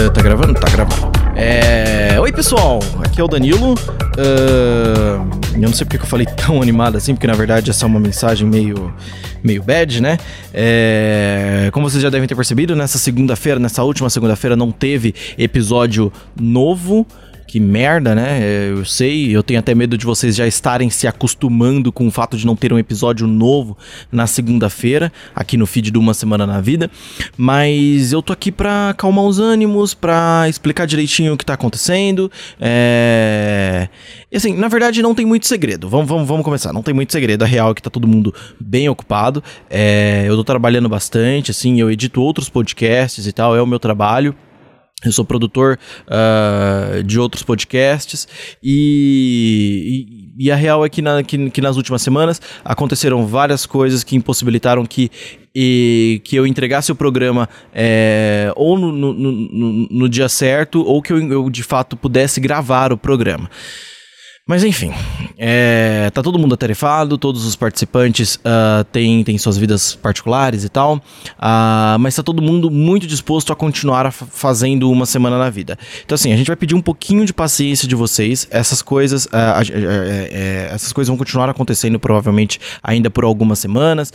Eh, tá gravando? Tá gravando. É... Oi, pessoal. Aqui é o Danilo. Uh... Eu não sei porque eu falei tão animado assim, porque na verdade essa é uma mensagem meio, meio bad, né? É... Como vocês já devem ter percebido, nessa segunda-feira, nessa última segunda-feira, não teve episódio novo que merda, né? É, eu sei, eu tenho até medo de vocês já estarem se acostumando com o fato de não ter um episódio novo na segunda-feira, aqui no feed de Uma Semana na Vida. Mas eu tô aqui pra acalmar os ânimos, pra explicar direitinho o que tá acontecendo. É. E assim, na verdade não tem muito segredo. Vamos, vamos, vamos começar. Não tem muito segredo. A real é que tá todo mundo bem ocupado. É... Eu tô trabalhando bastante, assim, eu edito outros podcasts e tal, é o meu trabalho. Eu sou produtor uh, de outros podcasts e, e, e, a real é que, na, que, que, nas últimas semanas aconteceram várias coisas que impossibilitaram que, e, que eu entregasse o programa é, ou no, no, no, no, dia certo ou que eu, eu de fato pudesse gravar o programa. Mas enfim, é, tá todo mundo atarefado, todos os participantes uh, têm, têm suas vidas particulares e tal, uh, mas tá todo mundo muito disposto a continuar a fazendo uma semana na vida. Então assim, a gente vai pedir um pouquinho de paciência de vocês, essas coisas, uh, essas coisas vão continuar acontecendo provavelmente ainda por algumas semanas,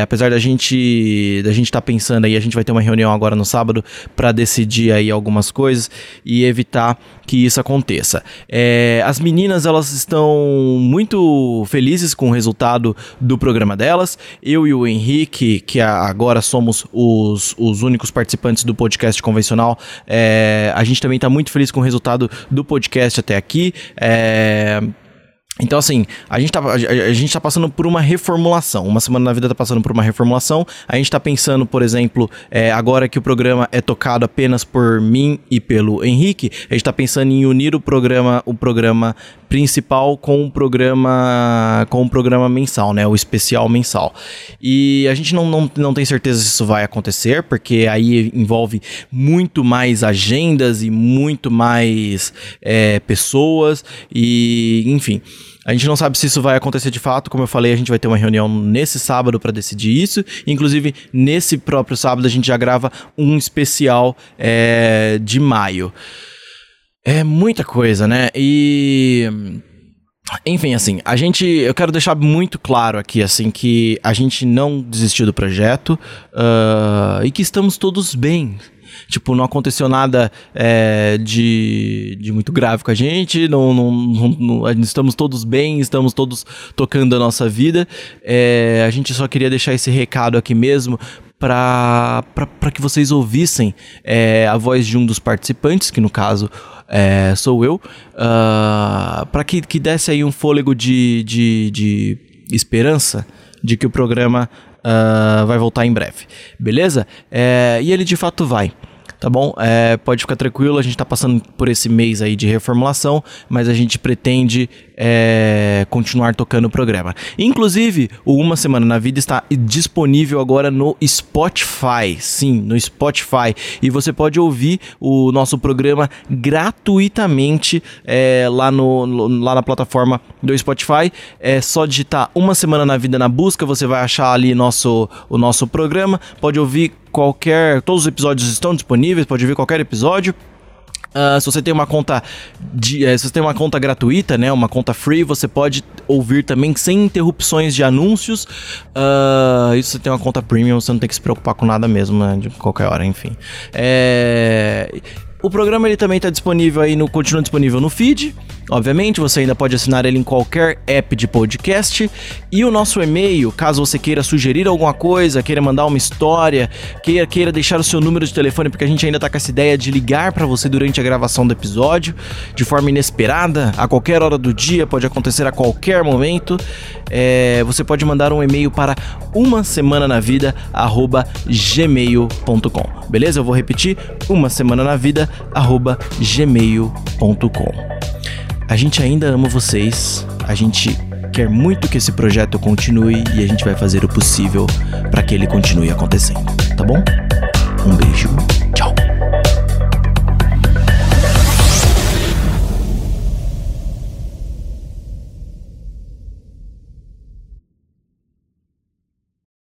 apesar da gente da gente estar tá pensando aí, a gente vai ter uma reunião agora no sábado para decidir aí algumas coisas e evitar que isso aconteça. As meninas elas estão muito felizes com o resultado do programa delas. Eu e o Henrique, que agora somos os, os únicos participantes do podcast convencional, é, a gente também está muito feliz com o resultado do podcast até aqui. É, então, assim, a gente, tá, a, a, gente tá passando por uma reformulação. Uma semana na vida tá passando por uma reformulação. A gente tá pensando, por exemplo, é, agora que o programa é tocado apenas por mim e pelo Henrique, a gente tá pensando em unir o programa, o programa principal com o programa com o programa mensal, né? O especial mensal. E a gente não, não, não tem certeza se isso vai acontecer, porque aí envolve muito mais agendas e muito mais é, pessoas e enfim. A gente não sabe se isso vai acontecer de fato. Como eu falei, a gente vai ter uma reunião nesse sábado para decidir isso. Inclusive, nesse próprio sábado, a gente já grava um especial é, de maio. É muita coisa, né? E. Enfim, assim, a gente. Eu quero deixar muito claro aqui, assim, que a gente não desistiu do projeto uh, e que estamos todos bem Tipo, não aconteceu nada é, de, de muito grave com a gente, não, não, não, estamos todos bem, estamos todos tocando a nossa vida. É, a gente só queria deixar esse recado aqui mesmo para que vocês ouvissem é, a voz de um dos participantes, que no caso é, sou eu, uh, ah, para que, que desse aí um fôlego de, de, de esperança de que o programa uh, vai voltar em breve, beleza? É, e ele de fato vai tá bom? É, pode ficar tranquilo, a gente tá passando por esse mês aí de reformulação, mas a gente pretende é, continuar tocando o programa. Inclusive, o Uma Semana na Vida está disponível agora no Spotify. Sim, no Spotify. E você pode ouvir o nosso programa gratuitamente é, lá, no, lá na plataforma do Spotify. É só digitar Uma Semana na Vida na busca, você vai achar ali nosso, o nosso programa. Pode ouvir qualquer. Todos os episódios estão disponíveis, pode ouvir qualquer episódio. Uh, se você tem uma conta de, uh, se você tem uma conta gratuita, né, uma conta free, você pode ouvir também sem interrupções de anúncios. Uh, e se você tem uma conta premium, você não tem que se preocupar com nada mesmo, né, de qualquer hora, enfim. É... O programa ele também está disponível aí no continua disponível no feed. Obviamente, você ainda pode assinar ele em qualquer app de podcast. E o nosso e-mail, caso você queira sugerir alguma coisa, queira mandar uma história, queira, queira deixar o seu número de telefone, porque a gente ainda tá com essa ideia de ligar para você durante a gravação do episódio, de forma inesperada, a qualquer hora do dia, pode acontecer a qualquer momento. É, você pode mandar um e-mail para uma semana na vida gmail.com. Beleza? Eu vou repetir: uma semana na vida gmail.com. A gente ainda ama vocês, a gente quer muito que esse projeto continue e a gente vai fazer o possível para que ele continue acontecendo, tá bom? Um beijo.